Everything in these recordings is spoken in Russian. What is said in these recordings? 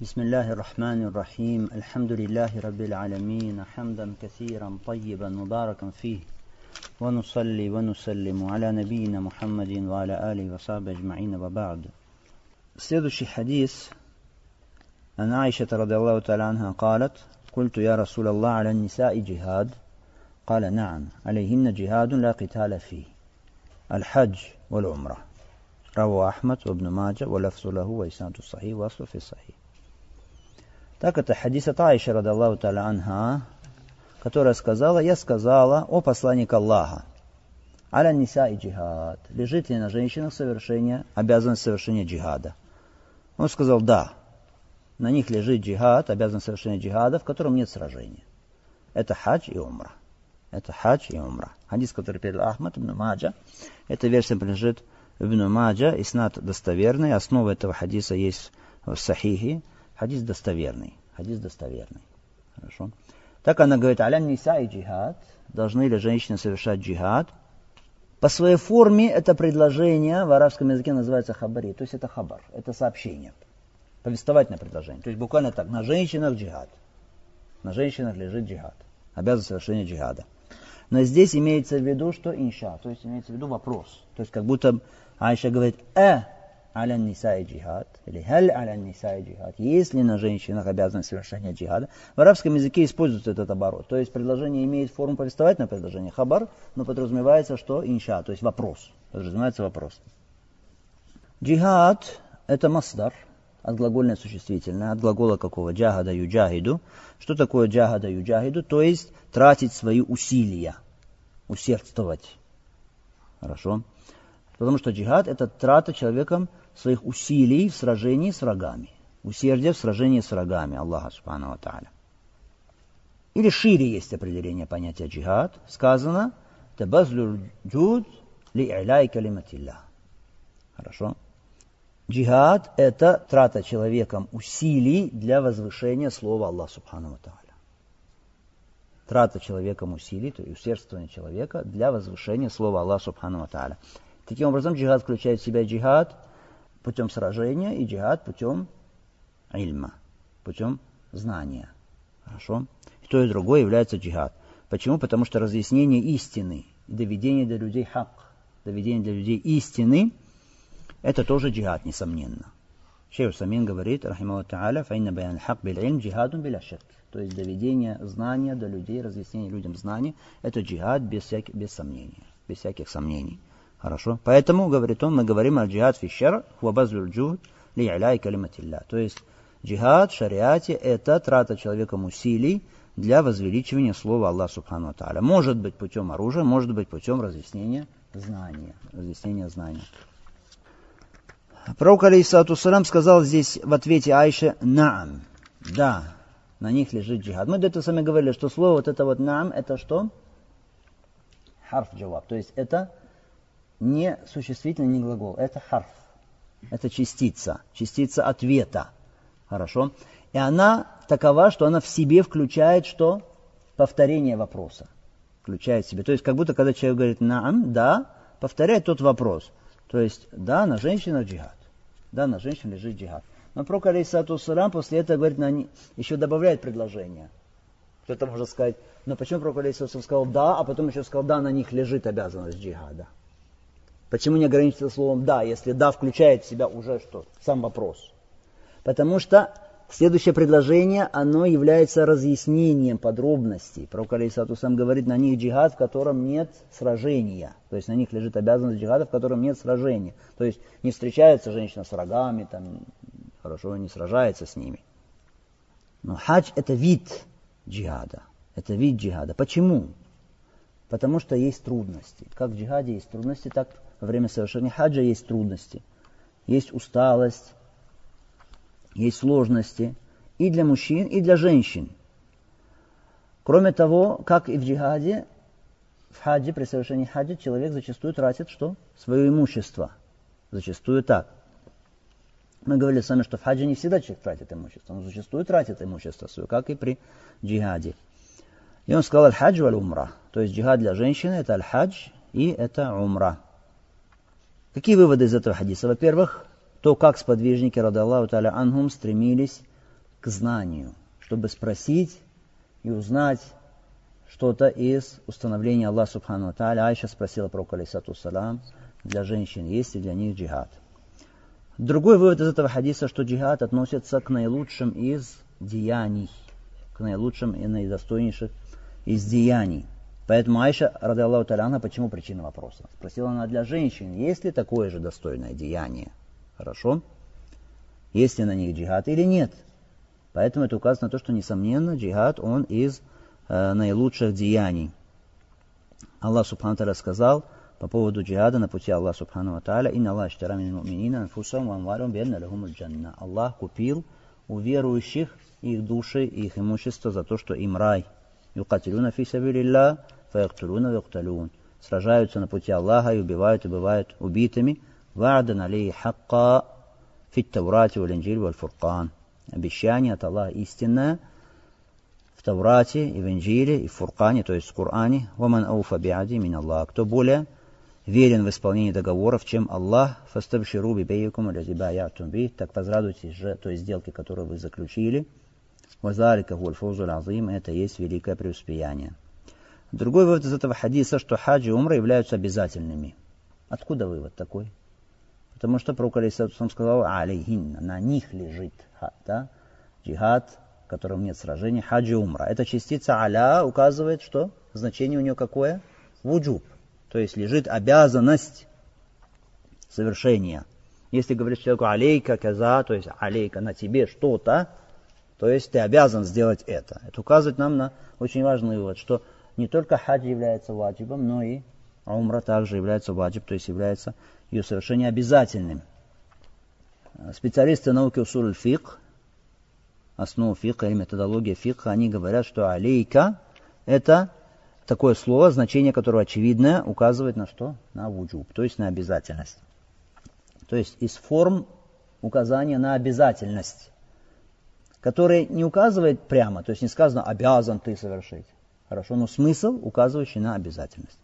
بسم الله الرحمن الرحيم الحمد لله رب العالمين حمدا كثيرا طيبا مباركا فيه ونصلي ونسلم على نبينا محمد وعلى آله وصحبه أجمعين وبعد Следующий حديث عن عائشة رضي الله تعالى عنها قالت قلت يا رسول الله على النساء جهاد قال نعم عليهن جهاد لا قتال فيه الحج والعمرة رواه أحمد وابن ماجه ولفظ له وإسناد الصحيح وأصله في الصحيح Так это хадис от Аиши, радаллаху таля анха, которая сказала, я сказала, о посланник Аллаха, аля ниса и джихад, лежит ли на женщинах совершение, обязанность совершения джихада? Он сказал, да, на них лежит джихад, обязанность совершения джихада, в котором нет сражения. Это хадж и умра. Это хадж и умра. Хадис, который передал Ахмад ибн Маджа, эта версия принадлежит ибн Маджа, и снат достоверный, основа этого хадиса есть в Сахихе, Хадис достоверный. Хадис достоверный. Хорошо. Так она говорит, аля ниса и джихад. Должны ли женщины совершать джихад? По своей форме это предложение в арабском языке называется хабари. То есть это хабар, это сообщение. Повествовательное предложение. То есть буквально так, на женщинах джихад. На женщинах лежит джихад. Обязан совершения джихада. Но здесь имеется в виду, что инша, то есть имеется в виду вопрос. То есть как будто Айша говорит, э, аля ниса джихад, или халь аля ниса джихад, есть ли на женщинах обязанность совершения джихада. В арабском языке используется этот оборот. То есть предложение имеет форму повествовательного предложения, хабар, но подразумевается, что инша, то есть вопрос. Подразумевается вопрос. Джихад – это масдар, от глагольное существительное, от глагола какого? Джахада юджахиду. Что такое джахада юджахиду? То есть тратить свои усилия, усердствовать. Хорошо. Потому что джихад – это трата человеком своих усилий в сражении с врагами. Усердие в сражении с врагами Аллаха Субхану Тааля. Или шире есть определение понятия джихад. Сказано «Табазлю джуд ли иляй калиматилля». Хорошо? Джихад – это трата человеком усилий для возвышения слова Аллаха Субхану Тааля. Трата человеком усилий, то есть усердствование человека для возвышения слова Аллаха Субхану Тааля. Таким образом, джихад включает в себя джихад – путем сражения и джихад путем ильма, путем знания. Хорошо? И то и другое является джихад. Почему? Потому что разъяснение истины, доведение для людей хак, доведение для людей истины, это тоже джихад, несомненно. Шейх Самин говорит, рахималлаху та'аля, фаинна баян хак бил ильм джихадун биля ширк. То есть доведение знания до людей, разъяснение людям знания, это джихад без, всяких, без сомнения, без всяких сомнений. Хорошо? Поэтому, говорит он, мы говорим о джихад фишер, хуабазлюль джуд, ли иляй калиматилля. То есть джихад в шариате это трата человеком усилий для возвеличивания слова Аллаха Субхану Тааля. Может быть путем оружия, может быть путем разъяснения знания. Разъяснения знания. Пророк, алейхиссалату сказал здесь в ответе Айше «Наам». Да, на них лежит джихад. Мы до этого сами говорили, что слово вот это вот «наам» это что? Харф джаваб. То есть это не существительный, не глагол. Это харф. Это частица. Частица ответа. Хорошо? И она такова, что она в себе включает что? Повторение вопроса. Включает в себе. То есть, как будто, когда человек говорит «наам», «да», повторяет тот вопрос. То есть, да, на женщинах джихад. Да, на женщинах лежит джихад. Но пророк, салам, после этого говорит, на еще добавляет предложение. Кто-то может сказать, но почему пророк, алейсату сказал «да», а потом еще сказал «да, на них лежит обязанность джихада». Почему не ограничиться словом «да», если «да» включает в себя уже что? Сам вопрос. Потому что следующее предложение, оно является разъяснением подробностей. Пророк Алейсату сам говорит, на них джихад, в котором нет сражения. То есть на них лежит обязанность джихада, в котором нет сражения. То есть не встречается женщина с врагами, там, хорошо, не сражается с ними. Но хадж это вид джихада. Это вид джихада. Почему? Потому что есть трудности. Как в джихаде есть трудности, так во время совершения хаджа есть трудности. Есть усталость, есть сложности и для мужчин, и для женщин. Кроме того, как и в джихаде, в хаджи, при совершении хаджа, человек зачастую тратит что? Свое имущество. Зачастую так. Мы говорили с вами, что в хаджи не всегда человек тратит имущество, но зачастую тратит имущество свое, как и при джихаде. И он сказал аль-хадж валь-умра. То есть джихад для женщины это аль-хадж и это умра. Какие выводы из этого хадиса? Во-первых, то, как сподвижники, рады Аллаху таля анхум, стремились к знанию, чтобы спросить и узнать что-то из установления Аллаха Субхану Тааля. Айша спросила про Алисату Салам, для женщин есть ли для них джихад. Другой вывод из этого хадиса, что джихад относится к наилучшим из деяний, к наилучшим и наидостойнейших из деяний. Поэтому Айша, рады Аллаху почему причина вопроса? Спросила она для женщин, есть ли такое же достойное деяние? Хорошо? Есть ли на них джихад или нет? Поэтому это указано на то, что, несомненно, джихад, он из э, наилучших деяний. Аллах Субхану Таля сказал по поводу джихада на пути Аллаха Субхану Тааля, «Инна Аллах штара мин муминина анфусам ва лахумуль джанна». Аллах купил у верующих их души и их имущество за то, что им рай. Юкатилюна фи сабилилля, фаяктулюна вякталюн. Сражаются на пути Аллаха и убивают и бывают убитыми. Ва'дан алейхи хакка фи таврати вал инджиль валь фуркан. Обещание от Аллаха истинное в Таврате и в Инджиле и в Фуркане, то есть в Коране. Ваман ауфа биади мин Аллах. Кто более верен в исполнении договоров, чем Аллах, фастабширу бибейкум би, так возрадуйтесь же той сделке, которую вы заключили. Вазарика гульфузуль азим, это есть великое преуспеяние. Другой вывод из этого хадиса, что хаджи и умра являются обязательными. Откуда вывод такой? Потому что пророк Алисатусам сказал, алейхинна, на них лежит да? джихад, в котором нет сражений, хаджи умра. Эта частица аля указывает, что значение у нее какое? Вуджуб. То есть лежит обязанность совершения. Если говоришь человеку алейка каза, то есть алейка на тебе что-то, то есть ты обязан сделать это. Это указывает нам на очень важный вывод, что не только хадж является ваджибом, но и умра также является ваджиб, то есть является ее совершение обязательным. Специалисты науки أصول الفقه, основу фикха или методология фикха, они говорят, что عليك это такое слово, значение которого очевидное, указывает на что? На وجوب, то есть на обязательность. То есть из форм указания на обязательность, которая не указывает прямо, то есть не сказано «обязан ты совершить». Хорошо, но смысл, указывающий на обязательность.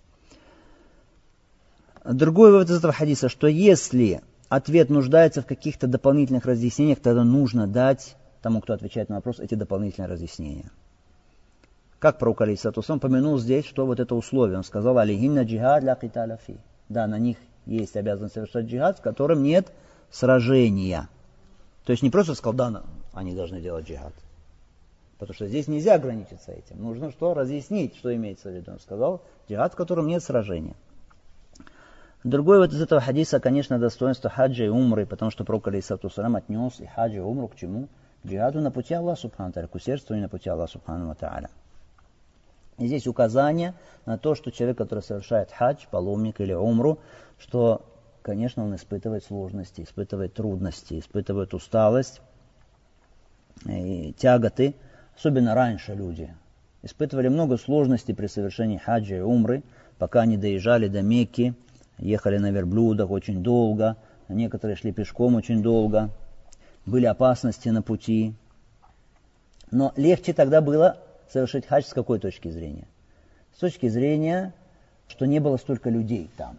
Другой вывод из этого хадиса, что если ответ нуждается в каких-то дополнительных разъяснениях, тогда нужно дать тому, кто отвечает на вопрос, эти дополнительные разъяснения. Как пророк Алисатусам помянул здесь, что вот это условие. Он сказал, алихинна джихад ля киталя фи. Да, на них есть обязанность совершать джихад, в котором нет сражения. То есть не просто сказал, да, они должны делать джихад. Потому что здесь нельзя ограничиться этим. Нужно что? Разъяснить, что имеется в виду. Он сказал, джихад, в котором нет сражения. Другой вот из этого хадиса, конечно, достоинство хаджа и умры, потому что пророк Алисату отнес и хаджа и умру к чему? К джихаду на пути Аллаха Субхану к усердству на пути Аллаха Субхану Тааля. И здесь указание на то, что человек, который совершает хадж, паломник или умру, что, конечно, он испытывает сложности, испытывает трудности, испытывает усталость и тяготы. Особенно раньше люди испытывали много сложностей при совершении хаджа и умры, пока они доезжали до Мекки, ехали на верблюдах очень долго, некоторые шли пешком очень долго, были опасности на пути. Но легче тогда было совершить хадж с какой точки зрения? С точки зрения, что не было столько людей там.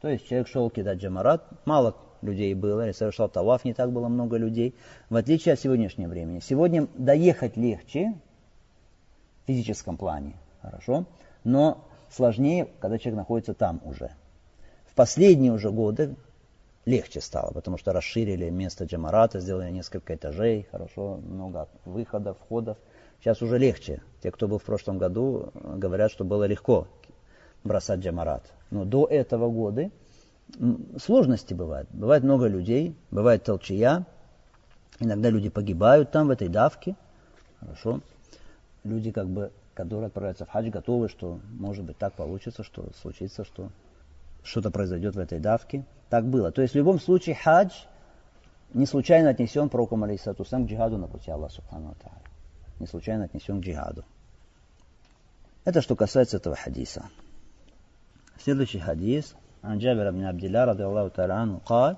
То есть человек шел кидать джамарат, мало людей было, или совершал таваф, не так было много людей, в отличие от сегодняшнего времени. Сегодня доехать легче в физическом плане, хорошо, но сложнее, когда человек находится там уже. В последние уже годы легче стало, потому что расширили место джамарата, сделали несколько этажей, хорошо, много выходов, входов. Сейчас уже легче. Те, кто был в прошлом году, говорят, что было легко бросать джамарат. Но до этого года сложности бывают. Бывает много людей, бывает толчая. Иногда люди погибают там, в этой давке. Хорошо. Люди, как бы, которые отправляются в хадж, готовы, что может быть так получится, что случится, что что-то произойдет в этой давке. Так было. То есть в любом случае хадж не случайно отнесен пророком алейсату к джихаду на пути Аллаха Субхану не случайно отнесен к джихаду. Это что касается этого хадиса. Следующий хадис. عن جابر بن عبد الله رضي الله تعالى عنه قال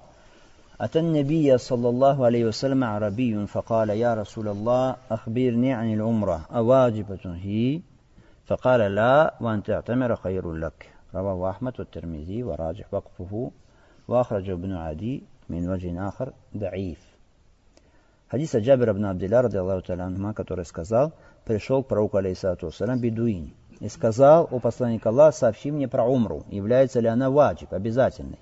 أتى النبي صلى الله عليه وسلم عربي فقال يا رسول الله أخبرني عن العمرة أواجبة هي فقال لا وأن تعتمر خير لك رواه أحمد والترمذي وراجح وقفه وأخرج ابن عدي من وجه آخر ضعيف Хадис Аджабир ибн Абдилля, ради Аллаху который сказал, пришел к пророку, алейхиссалату салям, бедуин, и сказал, о посланник Аллах, сообщи мне про умру, является ли она ваджиб, обязательной.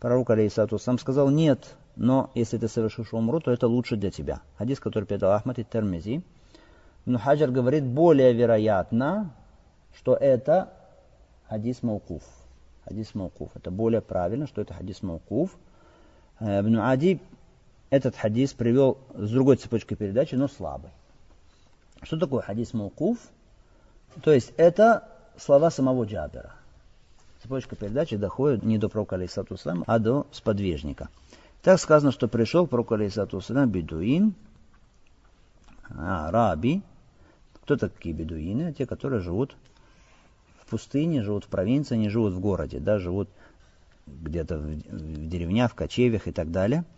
Пророк, алейхиссалату сам сказал, нет, но если ты совершишь умру, то это лучше для тебя. Хадис, который передал Ахмад и Термизи. Но Хаджар говорит, более вероятно, что это хадис Маукуф. Хадис Маукуф. Это более правильно, что это хадис Маукуф. Ибн Ади этот хадис привел с другой цепочкой передачи, но слабый. Что такое хадис Маукуф? То есть это слова самого Джабера. Цепочка передачи доходит не до пророка Алейсату а до сподвижника. Так сказано, что пришел к пророку Алейсату бедуин, араби. Кто такие бедуины? Те, которые живут в пустыне, живут в провинции, не живут в городе, да, живут где-то в, в деревнях, в кочевьях и так далее –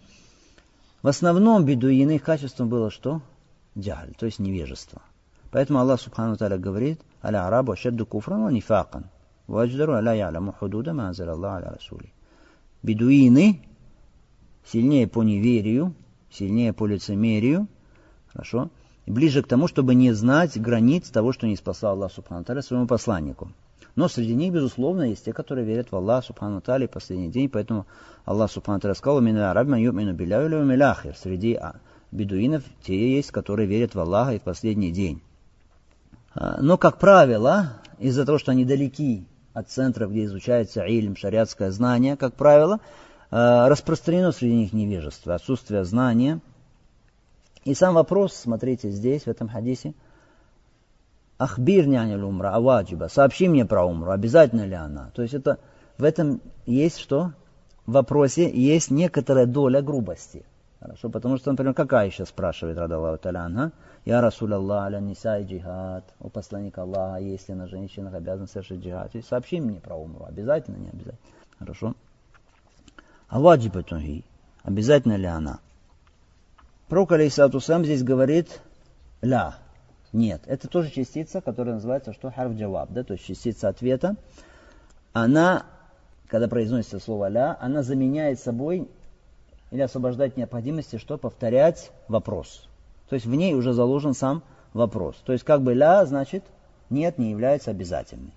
в основном бедуины их качеством было что? Джаль, то есть невежество. Поэтому Аллах Субхану Таля говорит, «Аля арабу ашадду куфран ва нифакан, ва адждару аля яляму худуда ма Аллах аля расули». Бедуины сильнее по неверию, сильнее по лицемерию, хорошо, ближе к тому, чтобы не знать границ того, что не спасал Аллах Субхану Таля своему посланнику. Но среди них, безусловно, есть те, которые верят в Аллах Субхану Тали последний день, поэтому Аллах Субхану Тали сказал, «Мина арабма ю'мину биляю миляхир». Среди а, бедуинов те есть, которые верят в Аллаха и в последний день. А, но, как правило, из-за того, что они далеки от центров, где изучается ильм, шариатское знание, как правило, а, распространено среди них невежество, отсутствие знания. И сам вопрос, смотрите здесь, в этом хадисе – Ахбир нянил умра, аваджиба. Сообщи мне про умру, обязательно ли она. То есть это, в этом есть что? В вопросе есть некоторая доля грубости. Хорошо, потому что, например, какая еще спрашивает Радаллаху Таляна, Я Расул Аллах, аля нисай джихад, у посланника Аллаха, если на женщинах обязан совершить джихад. Есть сообщи мне про умру, обязательно, не обязательно. Хорошо. А ваджиба тунги, обязательно ли она? Пророк, алейхиссалату сам здесь говорит, ля, нет, это тоже частица, которая называется что? Харф джаваб, да, то есть частица ответа. Она, когда произносится слово ля, она заменяет собой или освобождает необходимости, что? Повторять вопрос. То есть в ней уже заложен сам вопрос. То есть как бы ля значит нет, не является обязательной.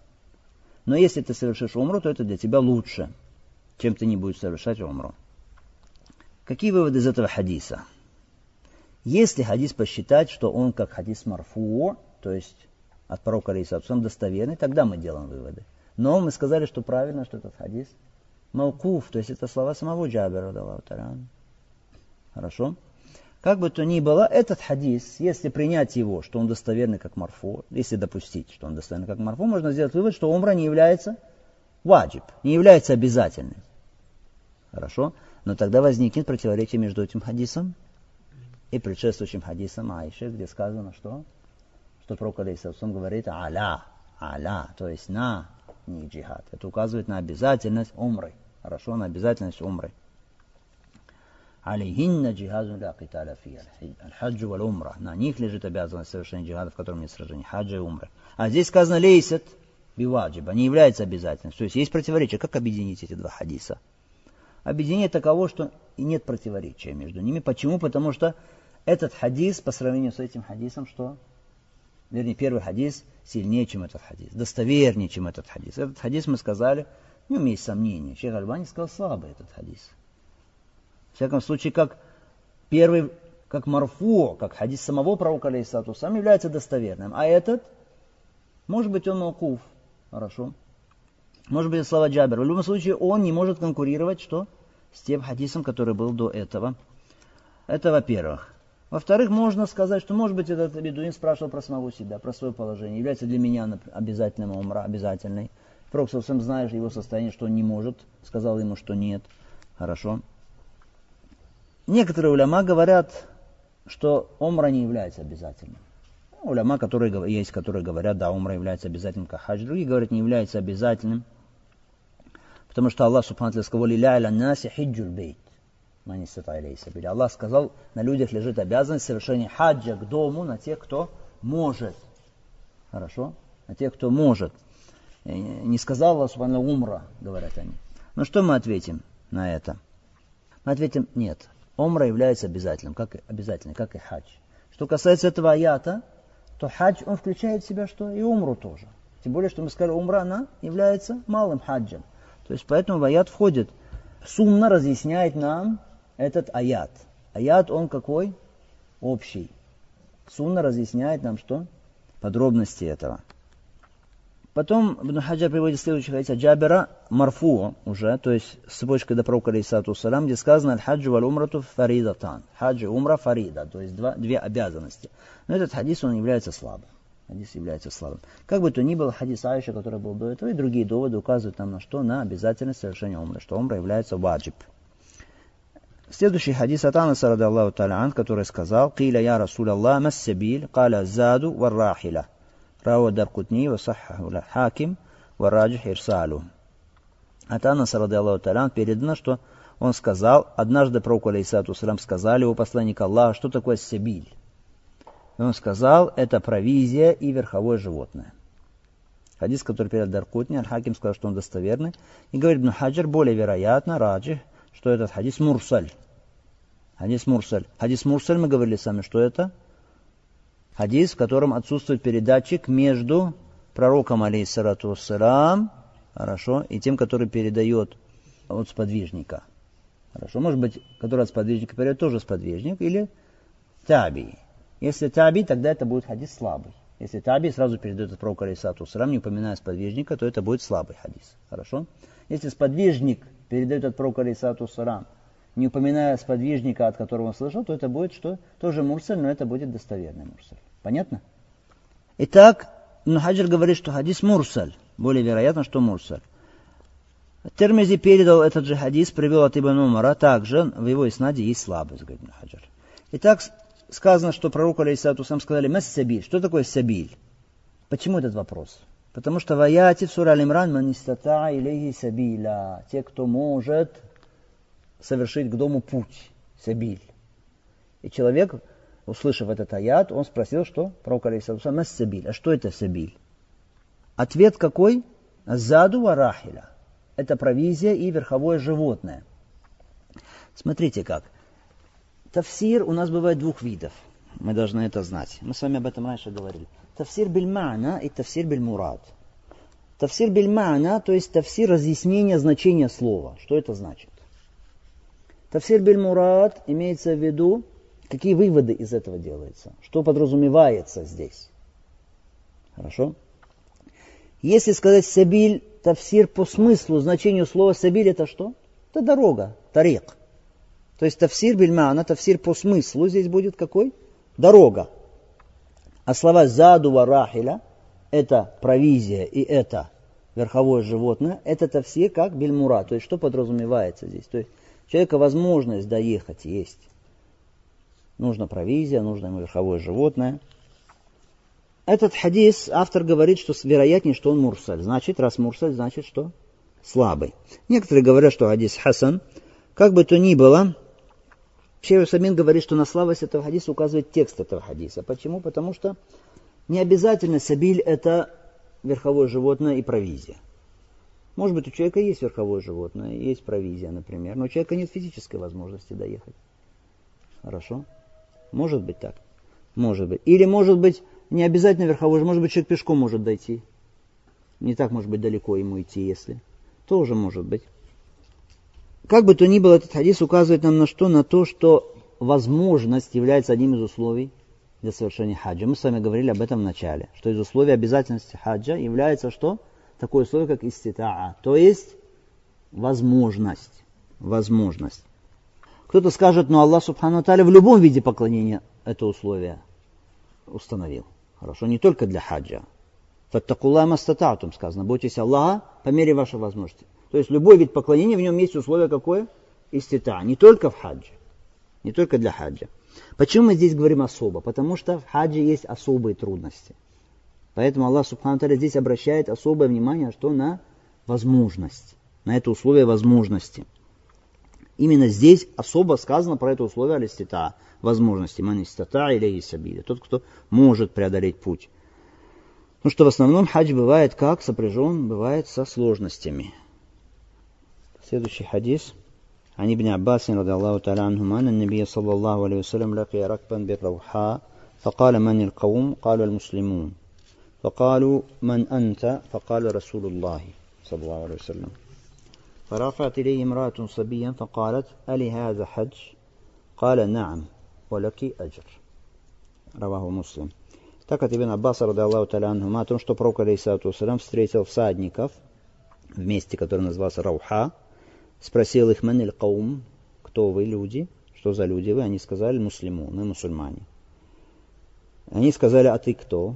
Но если ты совершишь умру, то это для тебя лучше, чем ты не будешь совершать умру. Какие выводы из этого хадиса? Если хадис посчитать, что он как хадис марфу, то есть от пророка Алисабсам достоверный, тогда мы делаем выводы. Но мы сказали, что правильно, что этот хадис маукуф, то есть это слова самого Джабера, Хорошо? Как бы то ни было, этот хадис, если принять его, что он достоверный как марфу, если допустить, что он достоверный как марфу, можно сделать вывод, что умра не является ваджиб, не является обязательным. Хорошо? Но тогда возникнет противоречие между этим хадисом и предшествующим хадисом Аиши, где сказано, что, что пророк Алейсалсум говорит аля, аля, то есть на, не джихад. Это указывает на обязательность умры. Хорошо, на обязательность умры. Алейхинна джихазун ля киталя фи аль-хаджу валь умра. На них лежит обязанность совершения джихада, в котором нет сражений, хаджа и умры. А здесь сказано лейсет биваджиба, не является обязательностью. То есть есть противоречие. Как объединить эти два хадиса? Объединение таково, что и нет противоречия между ними. Почему? Потому что этот хадис по сравнению с этим хадисом, что? Вернее, первый хадис сильнее, чем этот хадис, достовернее, чем этот хадис. Этот хадис мы сказали, в нем есть сомнения. Шейх Альбани сказал слабый этот хадис. Всяком случае, как первый, как марфу, как хадис самого пророка, алейхиссату сам является достоверным. А этот, может быть, он маукуф. Хорошо. Может быть, слова Джабер. В любом случае, он не может конкурировать, что? С тем хадисом, который был до этого. Это во-первых. Во-вторых, можно сказать, что, может быть, этот бедуин спрашивал про самого себя, про свое положение. Является для меня обязательным умра, обязательной. Пророк совсем знаешь его состояние, что он не может. Сказал ему, что нет. Хорошо. Некоторые уляма говорят, что умра не является обязательным. Уляма, которые, есть, которые говорят, да, умра является обязательным, как хадж. Другие говорят, не является обязательным. Потому что Аллах, субхану сказал, «Ля иля наси хиджуль бейт». Аллах сказал, на людях лежит обязанность совершения хаджа к дому на тех, кто может. Хорошо? На тех, кто может. Не сказал Аллах Субхану умра, говорят они. Ну что мы ответим на это? Мы ответим, нет. Умра является обязательным, как, обязательным, как и хадж. Что касается этого аята, то хадж, он включает в себя что? И умру тоже. Тем более, что мы сказали, умра, она является малым хаджем. То есть, поэтому в аят входит, сумно разъясняет нам этот аят. Аят, он какой? Общий. Сунна разъясняет нам что? Подробности этого. Потом Ибн Хаджар приводит следующий хадис Джабера Марфу уже, то есть с цепочкой до пророка алейсату салам, где сказано «Аль-хаджу валь умрату фаридатан». Хадж и умра фарида, то есть два, две обязанности. Но этот хадис, он является слабым. Хадис является слабым. Как бы то ни было, хадис Аиша, который был до этого, и другие доводы указывают нам на что? На обязательность совершения умры, что умра является ваджиб. Следующий хадис от Анаса, рады Аллаху та'ala который сказал, «Киля я Расул Аллах, массабиль, каля заду варрахиля». Рау Даркутни, васахаху хаким, вараджих ирсалу. От Анаса, рады Аллаху та'ala, передано, что он сказал, однажды пророку, алейсату салам, сказали у посланника Аллаха, что такое сабиль. И он сказал, это провизия и верховое животное. Хадис, который передал Даркутни, Аль-Хаким сказал, что он достоверный. И говорит, ну хаджар более вероятно, раджих, что этот хадис мурсаль. Хадис мурсаль. Хадис мурсаль, мы говорили сами, что это? Хадис, в котором отсутствует передатчик между пророком, алейхиссалату вассалам, хорошо, и тем, который передает от сподвижника. Хорошо, может быть, который от сподвижника передает тоже сподвижник, или таби. Если таби, тогда это будет хадис слабый. Если таби сразу передает от пророка, алейхиссалату вассалам, не упоминая сподвижника, то это будет слабый хадис. Хорошо? Если сподвижник передает от пророка Алисату Сарам, не упоминая сподвижника, от которого он слышал, то это будет что? Тоже мурсаль, но это будет достоверный мурсаль. Понятно? Итак, Хаджир говорит, что хадис мурсаль. Более вероятно, что мурсаль. Термизи передал этот же хадис, привел от Ибн Умара, также в его иснаде есть слабость, говорит Хаджир. Итак, сказано, что пророку Алисату сам сказали «Мэс сабиль». Что такое сабиль? Почему этот вопрос? Потому что в аяте в сура Аль-Имран «Манистата илейхи сабиля» Те, кто может совершить к дому путь, сабиль. И человек, услышав этот аят, он спросил, что пророк алейхиссалам, нас сабиль. А что это сабиль? Ответ какой? Заду варахиля. Это провизия и верховое животное. Смотрите как. Тафсир у нас бывает двух видов. Мы должны это знать. Мы с вами об этом раньше говорили. Тафсир бельмана и тафсир бельмурад. Тафсир бельмана, то есть тафсир разъяснения значения слова. Что это значит? Тафсир бельмурад имеется в виду, какие выводы из этого делаются, что подразумевается здесь. Хорошо? Если сказать сабиль, тафсир по смыслу, значению слова сабиль это что? Это дорога, тарик. То есть тафсир бельмана, тафсир по смыслу здесь будет какой? Дорога. А слова заду варахиля – это провизия и это верховое животное, это-то все как бельмура. То есть что подразумевается здесь? То есть человека возможность доехать есть. Нужна провизия, нужно ему верховое животное. Этот хадис, автор говорит, что вероятнее, что он мурсаль. Значит, раз мурсаль, значит, что слабый. Некоторые говорят, что хадис хасан. Как бы то ни было, Шейх Самин говорит, что на слабость этого хадиса указывает текст этого хадиса. Почему? Потому что не обязательно сабиль это верховое животное и провизия. Может быть, у человека есть верховое животное, есть провизия, например, но у человека нет физической возможности доехать. Хорошо? Может быть так. Может быть. Или может быть не обязательно верховое, может быть человек пешком может дойти. Не так может быть далеко ему идти, если. Тоже может быть. Как бы то ни было, этот хадис указывает нам на что? На то, что возможность является одним из условий для совершения хаджа. Мы с вами говорили об этом в начале, что из условий обязательности хаджа является что? Такое условие, как иститаа, то есть возможность. Возможность. Кто-то скажет, но Аллах Субхану Таля в любом виде поклонения это условие установил. Хорошо, не только для хаджа. Фаттакулла мастататум сказано, бойтесь Аллаха по мере вашей возможности. То есть любой вид поклонения, в нем есть условие какое? Истита. Не только в хаджи. Не только для хаджа. Почему мы здесь говорим особо? Потому что в хаджи есть особые трудности. Поэтому Аллах Субхану Таля здесь обращает особое внимание, что на возможность. На это условие возможности. Именно здесь особо сказано про это условие алистита, возможности. Манистата или исабиля. Тот, кто может преодолеть путь. Ну что в основном хадж бывает как? Сопряжен бывает со сложностями. Следующий хадис. عن ابن عباس رضي الله تعالى عنهما أن النبي صلى الله عليه وسلم لقي ركبا بالروحاء فقال من القوم قالوا المسلمون فقالوا من أنت فقال رسول الله صلى الله عليه وسلم فرفعت إليه امرأة صبيا فقالت ألي هذا حج قال نعم ولك أجر رواه مسلم Так от Ибн Аббаса, рады Аллаху Таля о том, что пророк, алейсалату встретил всадников в месте, которое называлось Рауха, спросил их, маниль каум, кто вы, люди, что за люди вы? Они сказали, муслиму, мы мусульмане. Они сказали, а ты кто?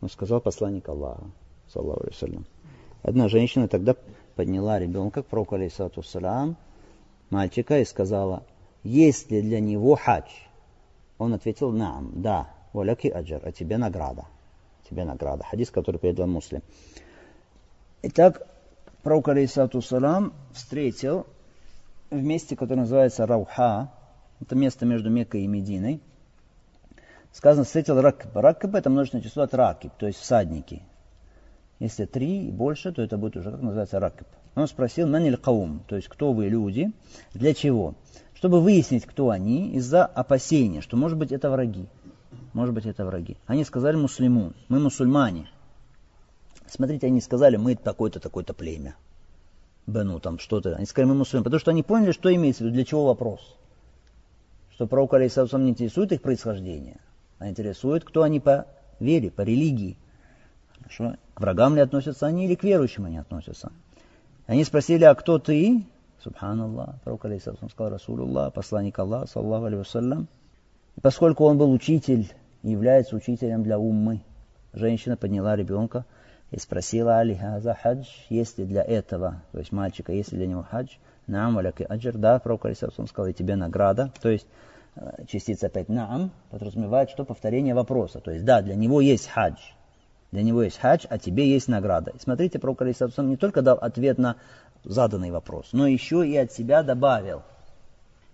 Он сказал, посланник Аллаха, саллаху алейhi Одна женщина тогда подняла ребенка к пророку, алейсалату мальчика, и сказала, есть ли для него хадж? Он ответил, нам, да, валяки аджар, а тебе награда. Тебе награда. Хадис, который передал муслим. Итак, пророк, алейсалату салам, встретил в месте, которое называется Рауха, это место между Меккой и Мединой, сказано, встретил ракб. Ракб это множественное число от ракиб, то есть всадники. Если три и больше, то это будет уже, как называется, ракб. Он спросил, маниль каум, то есть кто вы люди, для чего? Чтобы выяснить, кто они, из-за опасения, что, может быть, это враги. Может быть, это враги. Они сказали муслиму, мы мусульмане. Смотрите, они сказали, мы такое-то, такое-то племя. Бену там что-то. Они сказали, мы мусульмане. Потому что они поняли, что имеется в виду, для чего вопрос. Что пророк Алейсалам не интересует их происхождение, а интересует, кто они по вере, по религии. Хорошо? К врагам ли относятся они или к верующим они относятся. Они спросили, а кто ты? Субханаллах. Пророк Алейсалам сказал, Расулуллах, посланник Аллаха, саллаху алейhi И поскольку он был учитель, является учителем для уммы, женщина подняла ребенка и спросила Али Хаза хадж, есть ли для этого, то есть мальчика, есть ли для него хадж, нам аляки аджир, да, пророк Алисаусам сказал, и тебе награда, то есть частица опять наам подразумевает, что повторение вопроса, то есть да, для него есть хадж, для него есть хадж, а тебе есть награда. И смотрите, пророк Алисаусам не только дал ответ на заданный вопрос, но еще и от себя добавил.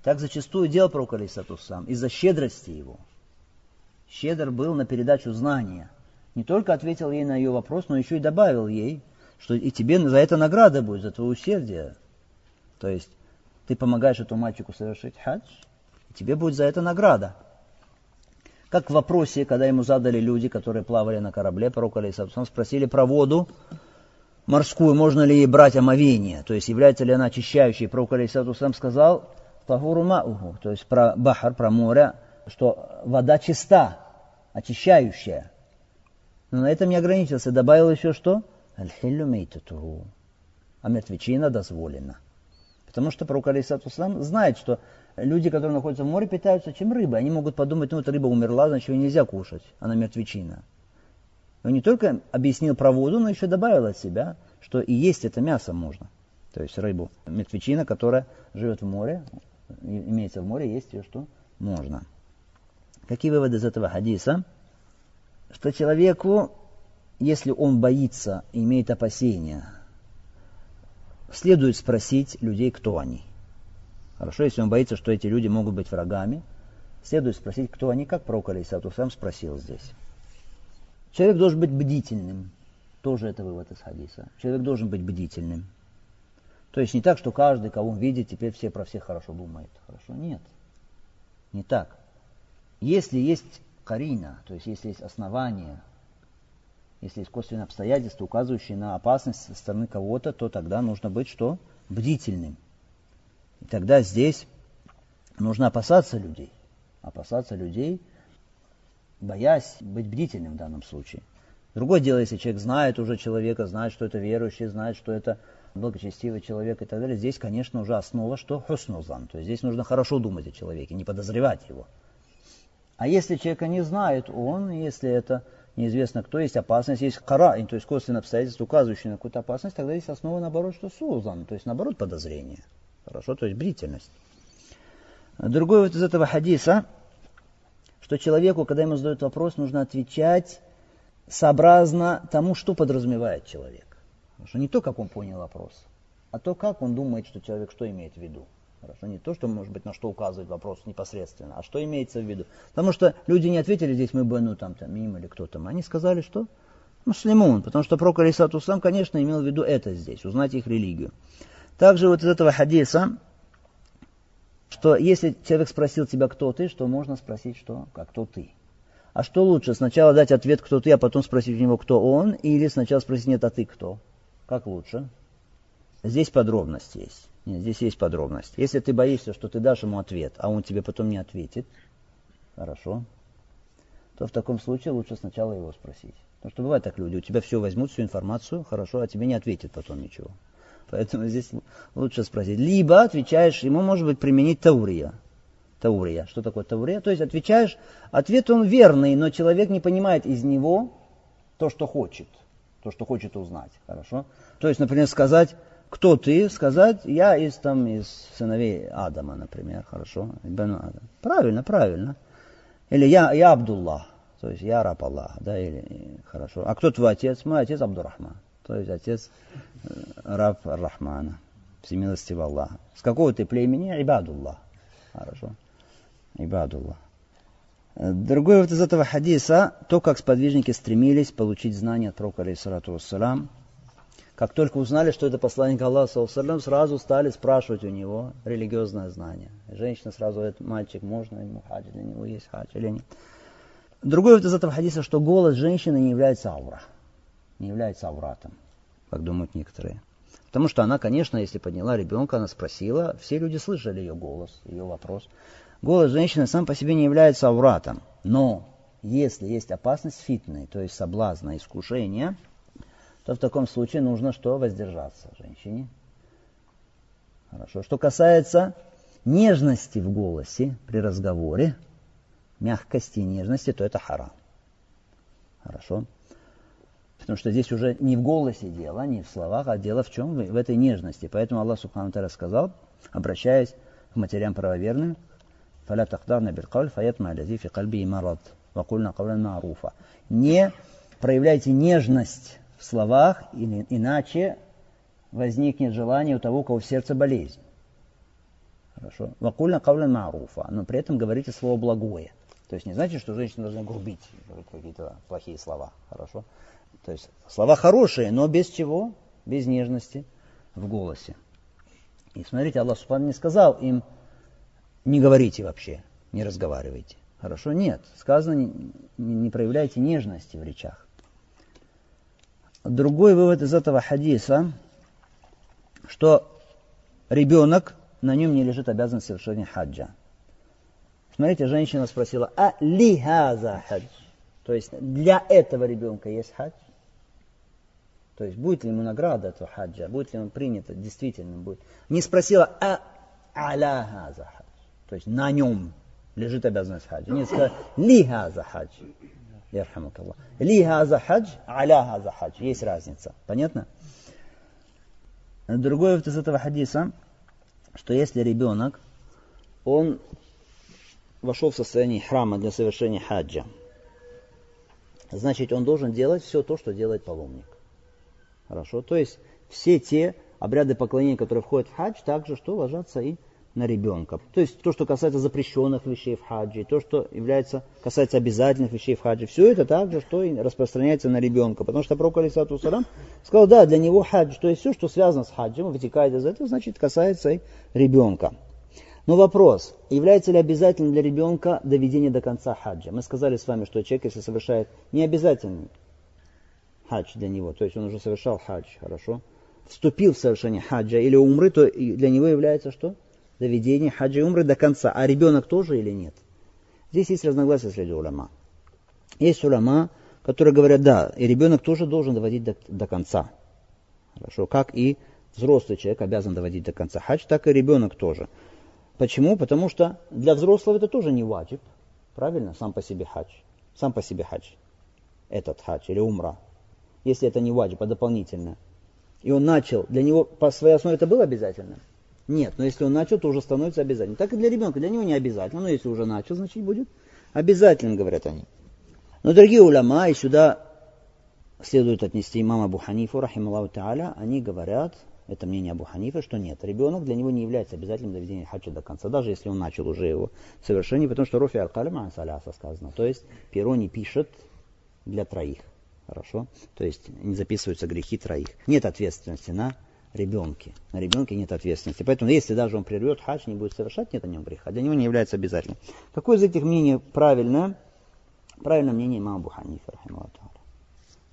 Так зачастую делал пророк Алисаусам из-за щедрости его. Щедр был на передачу знания – не только ответил ей на ее вопрос, но еще и добавил ей, что и тебе за это награда будет, за твое усердие. То есть ты помогаешь этому мальчику совершить хадж, тебе будет за это награда. Как в вопросе, когда ему задали люди, которые плавали на корабле, пророк Алейсалам, спросили про воду морскую, можно ли ей брать омовение, то есть является ли она очищающей. Пророк Алейсалам сказал, Тахуру мауху, то есть про бахар, про море, что вода чиста, очищающая. Но на этом не ограничился. Добавил еще что? Аль-хиллю. А мертвечина дозволена. Потому что пророк Алисату знает, что люди, которые находятся в море, питаются чем рыбой. Они могут подумать, ну, эта рыба умерла, значит, ее нельзя кушать. Она мертвечина. Он не только объяснил про воду, но еще добавил от себя, что и есть это мясо можно. То есть рыбу. Мертвечина, которая живет в море, имеется в море, есть ее что? Можно. Какие выводы из этого хадиса? что человеку, если он боится, имеет опасения, следует спросить людей, кто они. Хорошо, если он боится, что эти люди могут быть врагами, следует спросить, кто они, как пророк Алисату сам спросил здесь. Человек должен быть бдительным. Тоже это вывод из хадиса. Человек должен быть бдительным. То есть не так, что каждый, кого он видит, теперь все про всех хорошо думает. Хорошо? Нет. Не так. Если есть карина, то есть если есть основания, если есть косвенные обстоятельства, указывающие на опасность со стороны кого-то, то тогда нужно быть что? Бдительным. И тогда здесь нужно опасаться людей. Опасаться людей, боясь быть бдительным в данном случае. Другое дело, если человек знает уже человека, знает, что это верующий, знает, что это благочестивый человек и так далее. Здесь, конечно, уже основа, что хуснузан. То есть здесь нужно хорошо думать о человеке, не подозревать его. А если человека не знает он, если это неизвестно кто, есть опасность, есть кара, то есть косвенное обстоятельство, указывающее на какую-то опасность, тогда есть основа наоборот, что сузан, то есть наоборот подозрение. Хорошо, то есть бдительность. Другой вот из этого хадиса, что человеку, когда ему задают вопрос, нужно отвечать сообразно тому, что подразумевает человек. Хорошо, не то, как он понял вопрос, а то, как он думает, что человек что имеет в виду. Хорошо, не то, что, может быть, на что указывает вопрос непосредственно, а что имеется в виду. Потому что люди не ответили здесь, мы бы, ну, там, там, мимо или кто там. Они сказали, что муслимун, потому что пророк Алисату сам, конечно, имел в виду это здесь, узнать их религию. Также вот из этого хадиса что если человек спросил тебя, кто ты, что можно спросить, что, как кто ты. А что лучше, сначала дать ответ, кто ты, а потом спросить у него, кто он, или сначала спросить, нет, а ты кто? Как лучше? Здесь подробность есть. Нет, здесь есть подробность. Если ты боишься, что ты дашь ему ответ, а он тебе потом не ответит, хорошо, то в таком случае лучше сначала его спросить. Потому что бывает так люди, у тебя все возьмут, всю информацию, хорошо, а тебе не ответит потом ничего. Поэтому здесь лучше спросить. Либо отвечаешь, ему может быть применить таурия. Таурия. Что такое таурия? То есть отвечаешь, ответ он верный, но человек не понимает из него то, что хочет. То, что хочет узнать. Хорошо? То есть, например, сказать, кто ты, сказать, я из, там, из сыновей Адама, например, хорошо? Адам. Правильно, правильно. Или я, я Абдуллах, то есть я раб Аллаха, да, или хорошо. А кто твой отец? Мой отец Абдурахман, то есть отец э, раб Рахмана, всемилостивого Аллаха. С какого ты племени? Ибадуллах. Хорошо. Ибадуллах. Другой вот из этого хадиса, то, как сподвижники стремились получить знания от пророка, алейхиссалату вассалам, как только узнали, что это посланник Аллаха, сразу стали спрашивать у него религиозное знание. Женщина сразу говорит, мальчик, можно ему хадж, для него есть хадж или нет. Другой вот из этого хадиса, что голос женщины не является аура, не является ауратом, как думают некоторые. Потому что она, конечно, если подняла ребенка, она спросила, все люди слышали ее голос, ее вопрос. Голос женщины сам по себе не является ауратом. Но если есть опасность фитны, то есть соблазна, искушения, то в таком случае нужно что? Воздержаться женщине. Хорошо. Что касается нежности в голосе при разговоре, мягкости и нежности, то это харам. Хорошо. Потому что здесь уже не в голосе дело, не в словах, а дело в чем? В этой нежности. Поэтому Аллах Субхану Тара сказал, обращаясь к матерям правоверным, «Фаля тахдарна биркаль фаятма алязи фи кальби и марат, вакульна кавлян маруфа». Не проявляйте нежность в словах, иначе возникнет желание у того, у кого в сердце болезнь. Хорошо. Вакульна кавлян маруфа. Но при этом говорите слово благое. То есть не значит, что женщина должна грубить говорить какие-то плохие слова. Хорошо. То есть слова хорошие, но без чего? Без нежности в голосе. И смотрите, Аллах Субхану не сказал им, не говорите вообще, не разговаривайте. Хорошо? Нет. Сказано, не, не проявляйте нежности в речах. Другой вывод из этого хадиса, что ребенок, на нем не лежит обязанность совершения хаджа. Смотрите, женщина спросила, а ли хаза хадж? То есть для этого ребенка есть хадж? То есть будет ли ему награда этого хаджа, будет ли он принят, действительно будет. Не спросила, а аля хаза хадж? То есть на нем лежит обязанность хаджа. Не сказала, ли хаза хадж? Ярхамак Аллах. Ли хаза хадж, аля хаза хадж. Есть разница. Понятно? Другой из этого хадиса, что если ребенок, он вошел в состояние храма для совершения хаджа, значит, он должен делать все то, что делает паломник. Хорошо? То есть все те обряды поклонения, которые входят в хадж, также что ложатся и на ребенка. То есть то, что касается запрещенных вещей в хаджи, то, что является, касается обязательных вещей в хаджи, все это также, что и распространяется на ребенка. Потому что пророк Алисату Сарам сказал, да, для него хадж, то есть все, что связано с хаджем, вытекает из этого, значит, касается и ребенка. Но вопрос, является ли обязательным для ребенка доведение до конца хаджа? Мы сказали с вами, что человек, если совершает необязательный хадж для него, то есть он уже совершал хадж, хорошо, вступил в совершение хаджа или умры, то для него является что? доведения хаджа и умры до конца. А ребенок тоже или нет? Здесь есть разногласия среди уляма. Есть уляма, которые говорят, да, и ребенок тоже должен доводить до, до конца. Хорошо, как и взрослый человек обязан доводить до конца хадж, так и ребенок тоже. Почему? Потому что для взрослого это тоже не ваджиб, правильно, сам по себе хадж. Сам по себе хадж. Этот хадж или умра. Если это не ваджиб, а дополнительно. И он начал, для него по своей основе это было обязательно? Нет, но если он начал, то уже становится обязательным. Так и для ребенка, для него не обязательно, но если уже начал, значит будет обязательным, говорят они. Но другие уляма, и сюда следует отнести имама Абу Ханифу, рахималлаху та'аля, они говорят, это мнение Абу Ханифа, что нет, ребенок для него не является обязательным доведением хаджа до конца, даже если он начал уже его совершение, потому что Руфи Аль-Калима Ансаляса сказано, то есть перо не пишет для троих, хорошо, то есть не записываются грехи троих. Нет ответственности на ребенке. На ребенке нет ответственности. Поэтому если даже он прервет хадж, не будет совершать, нет на нем греха. Для него не является обязательным. Какое из этих мнений правильное? Правильное мнение имама Абу Ханифа,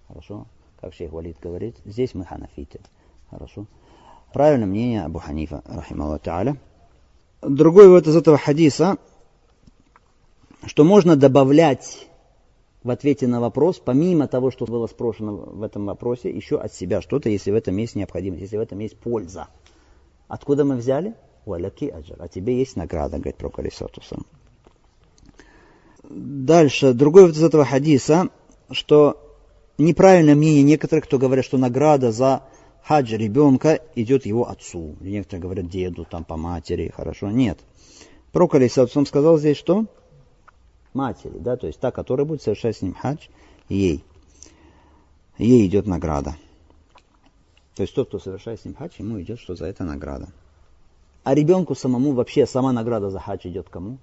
Хорошо? Как шейх Валид говорит, здесь мы ханафиты. Хорошо? Правильное мнение Абу Ханифа, рахималлаху та'аля. Другой вот из этого хадиса, что можно добавлять в ответе на вопрос, помимо того, что было спрошено в этом вопросе, еще от себя что-то, если в этом есть необходимость, если в этом есть польза. Откуда мы взяли? Уаляки аджар. А тебе есть награда, говорит про Калисатусам. Дальше, другой вот из этого хадиса, что неправильное мнение некоторых, кто говорят, что награда за хадж ребенка идет его отцу. некоторые говорят деду, там по матери, хорошо. Нет. Пророк Алисатусам сказал здесь что? Матери, да, то есть та, которая будет совершать с ним хадж, ей. Ей идет награда. То есть тот, кто совершает с ним хадж, ему идет что за это награда. А ребенку самому вообще сама награда за хадж идет кому?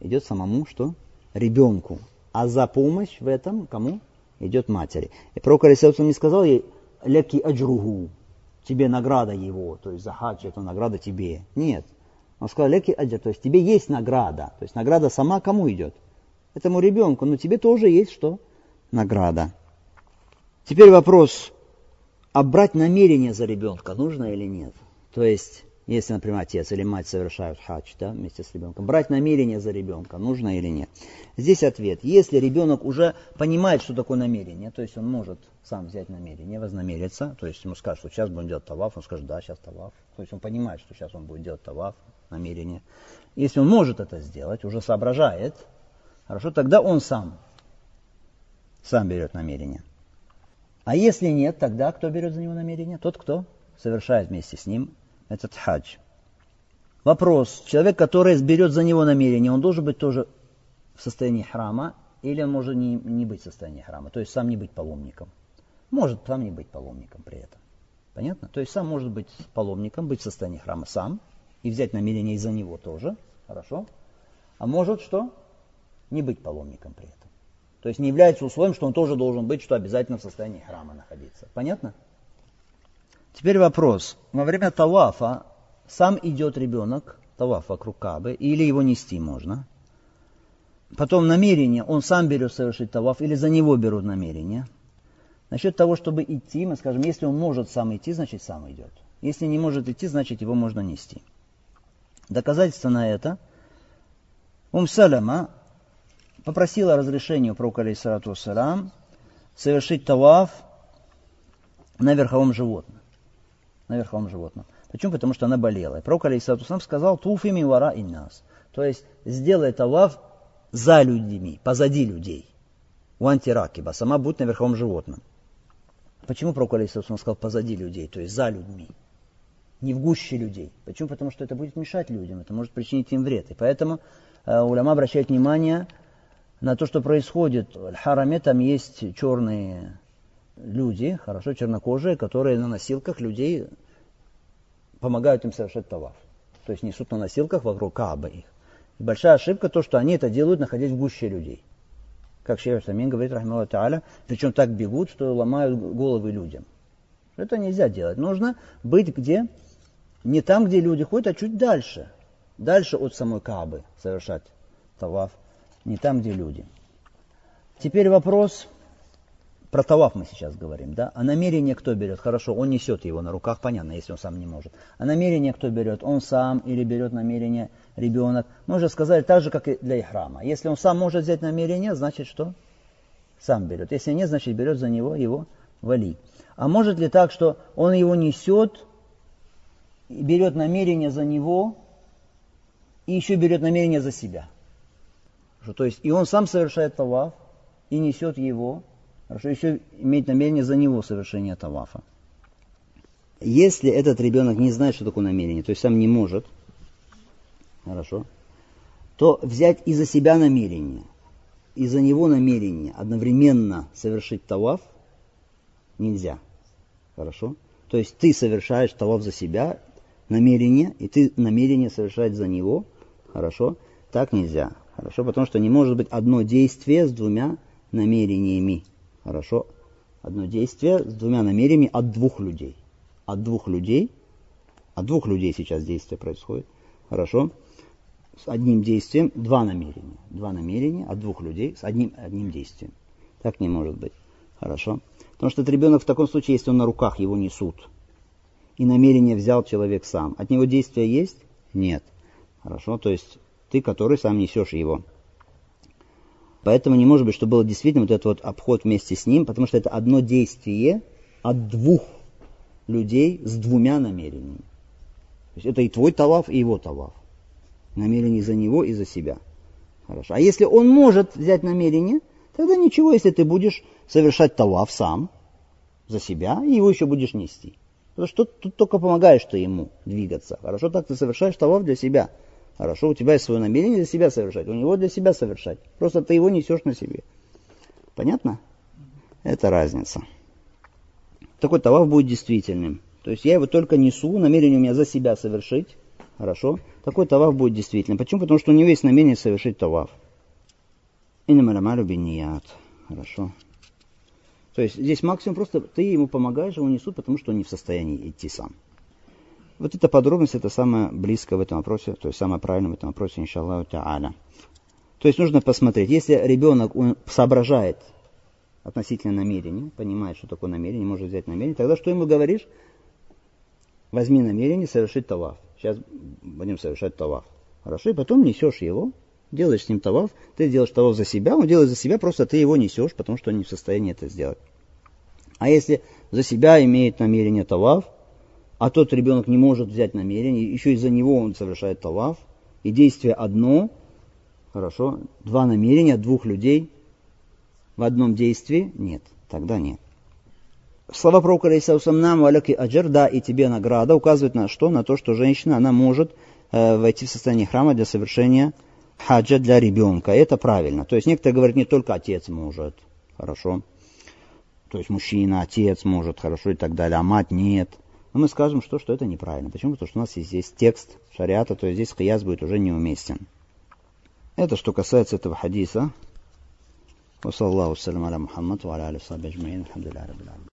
Идет самому что? Ребенку. А за помощь в этом кому? Идет матери. И пророк Алисаусам не сказал ей, леки аджругу, тебе награда его, то есть за хадж это награда тебе. Нет. Он сказал, леки аджр, то есть тебе есть награда. То есть награда сама кому идет? Этому ребенку, но тебе тоже есть что? Награда. Теперь вопрос, а брать намерение за ребенка нужно или нет? То есть, если, например, отец или мать совершают хадж да, вместе с ребенком, брать намерение за ребенка нужно или нет? Здесь ответ. Если ребенок уже понимает, что такое намерение, то есть он может сам взять намерение, вознамериться, то есть ему скажут, что сейчас будем делать таваф, он скажет, да, сейчас таваф. То есть он понимает, что сейчас он будет делать таваф, намерение. Если он может это сделать, уже соображает, Хорошо, тогда он сам, сам берет намерение. А если нет, тогда кто берет за него намерение? Тот, кто совершает вместе с ним этот хадж. Вопрос. Человек, который берет за него намерение, он должен быть тоже в состоянии храма, или он может не, не быть в состоянии храма, то есть сам не быть паломником. Может сам не быть паломником при этом. Понятно? То есть сам может быть паломником, быть в состоянии храма сам, и взять намерение из-за него тоже. Хорошо? А может что? Не быть паломником при этом. То есть не является условием, что он тоже должен быть, что обязательно в состоянии храма находиться. Понятно? Теперь вопрос. Во время тавафа сам идет ребенок, таваф вокруг Кабы, или его нести можно. Потом намерение, он сам берет совершить таваф, или за него берут намерение. Насчет того, чтобы идти, мы скажем, если он может сам идти, значит сам идет. Если не может идти, значит его можно нести. Доказательство на это. Ум Салама попросила разрешения у пророка, алейсалату салам, совершить таваф на верховом животном. На верховом животном. Почему? Потому что она болела. И пророк, алейсалату салам, сказал, туфими вара и нас. То есть, сделай таваф за людьми, позади людей. У антиракиба, сама будь на верховом животном. Почему пророк, алейсалату салам, сказал позади людей, то есть за людьми? не в гуще людей. Почему? Потому что это будет мешать людям, это может причинить им вред. И поэтому э, уляма обращает внимание на то, что происходит. В Хараме там есть черные люди, хорошо чернокожие, которые на носилках людей помогают им совершать таваф. То есть несут на носилках вокруг Кааба их. И большая ошибка то, что они это делают, находясь в гуще людей. Как Шейх Самин говорит, рахмалла та'аля, причем так бегут, что ломают головы людям. Это нельзя делать. Нужно быть где? Не там, где люди ходят, а чуть дальше. Дальше от самой Каабы совершать таваф не там, где люди. Теперь вопрос, про таваф мы сейчас говорим, да? А намерение кто берет? Хорошо, он несет его на руках, понятно, если он сам не может. А намерение кто берет? Он сам или берет намерение ребенок? Мы уже сказали, так же, как и для ихрама. Если он сам может взять намерение, значит что? Сам берет. Если нет, значит берет за него его вали. А может ли так, что он его несет, берет намерение за него и еще берет намерение за себя? Хорошо, то есть и он сам совершает таваф, и несет его, хорошо, еще имеет намерение за него совершение тавафа. Если этот ребенок не знает, что такое намерение, то есть сам не может, хорошо, то взять и за себя намерение, и за него намерение одновременно совершить таваф нельзя. Хорошо? То есть ты совершаешь таваф за себя, намерение, и ты намерение совершать за него. Хорошо? Так нельзя. Хорошо, потому что не может быть одно действие с двумя намерениями. Хорошо, одно действие с двумя намерениями от двух людей. От двух людей От двух людей сейчас действие происходит. Хорошо? С одним действием два намерения. Два намерения от двух людей с одним, одним действием. Так не может быть. Хорошо? Потому что этот ребенок в таком случае, если он на руках его несут, и намерение взял человек сам, от него действия есть? Нет. Хорошо? То есть ты, который сам несешь его. Поэтому не может быть, что было действительно вот этот вот обход вместе с ним, потому что это одно действие от двух людей с двумя намерениями. То есть это и твой талав, и его талав. Намерение за него и за себя. Хорошо. А если он может взять намерение, тогда ничего, если ты будешь совершать талав сам, за себя, и его еще будешь нести. Потому что тут, только помогаешь ты ему двигаться. Хорошо, так ты совершаешь талав для себя. Хорошо, у тебя есть свое намерение для себя совершать, у него для себя совершать. Просто ты его несешь на себе. Понятно? Это разница. Такой таваф будет действительным. То есть я его только несу, намерение у меня за себя совершить. Хорошо? Такой таваф будет действительным. Почему? Потому что у него есть намерение совершить таваф. Инамарамару биньят. Хорошо. То есть здесь максимум просто ты ему помогаешь, его несут, потому что он не в состоянии идти сам. Вот эта подробность, это самое близкое в этом вопросе, то есть самое правильное в этом вопросе, иншаллаху та'аля. То есть нужно посмотреть, если ребенок соображает относительно намерения, понимает, что такое намерение, может взять намерение, тогда что ему говоришь? Возьми намерение совершить таваф. Сейчас будем совершать таваф. Хорошо, и потом несешь его, делаешь с ним таваф, ты делаешь таваф за себя, он делает за себя, просто ты его несешь, потому что он не в состоянии это сделать. А если за себя имеет намерение таваф, а тот ребенок не может взять намерение, еще из-за него он совершает талав, и действие одно, хорошо, два намерения двух людей в одном действии, нет, тогда нет. Слова пророка Алейсаусам нам валяки аджар, да, и тебе награда, указывает на что? На то, что женщина, она может э, войти в состояние храма для совершения хаджа для ребенка. Это правильно. То есть некоторые говорят, не только отец может, хорошо. То есть мужчина, отец может, хорошо и так далее, а мать нет. Но мы скажем, что, что это неправильно. Почему? Потому что у нас есть здесь текст шариата, то есть здесь кияс будет уже неуместен. Это что касается этого хадиса. وصلى الله وسلم على محمد وعلى اله وصحبه اجمعين الحمد لله رب العالمين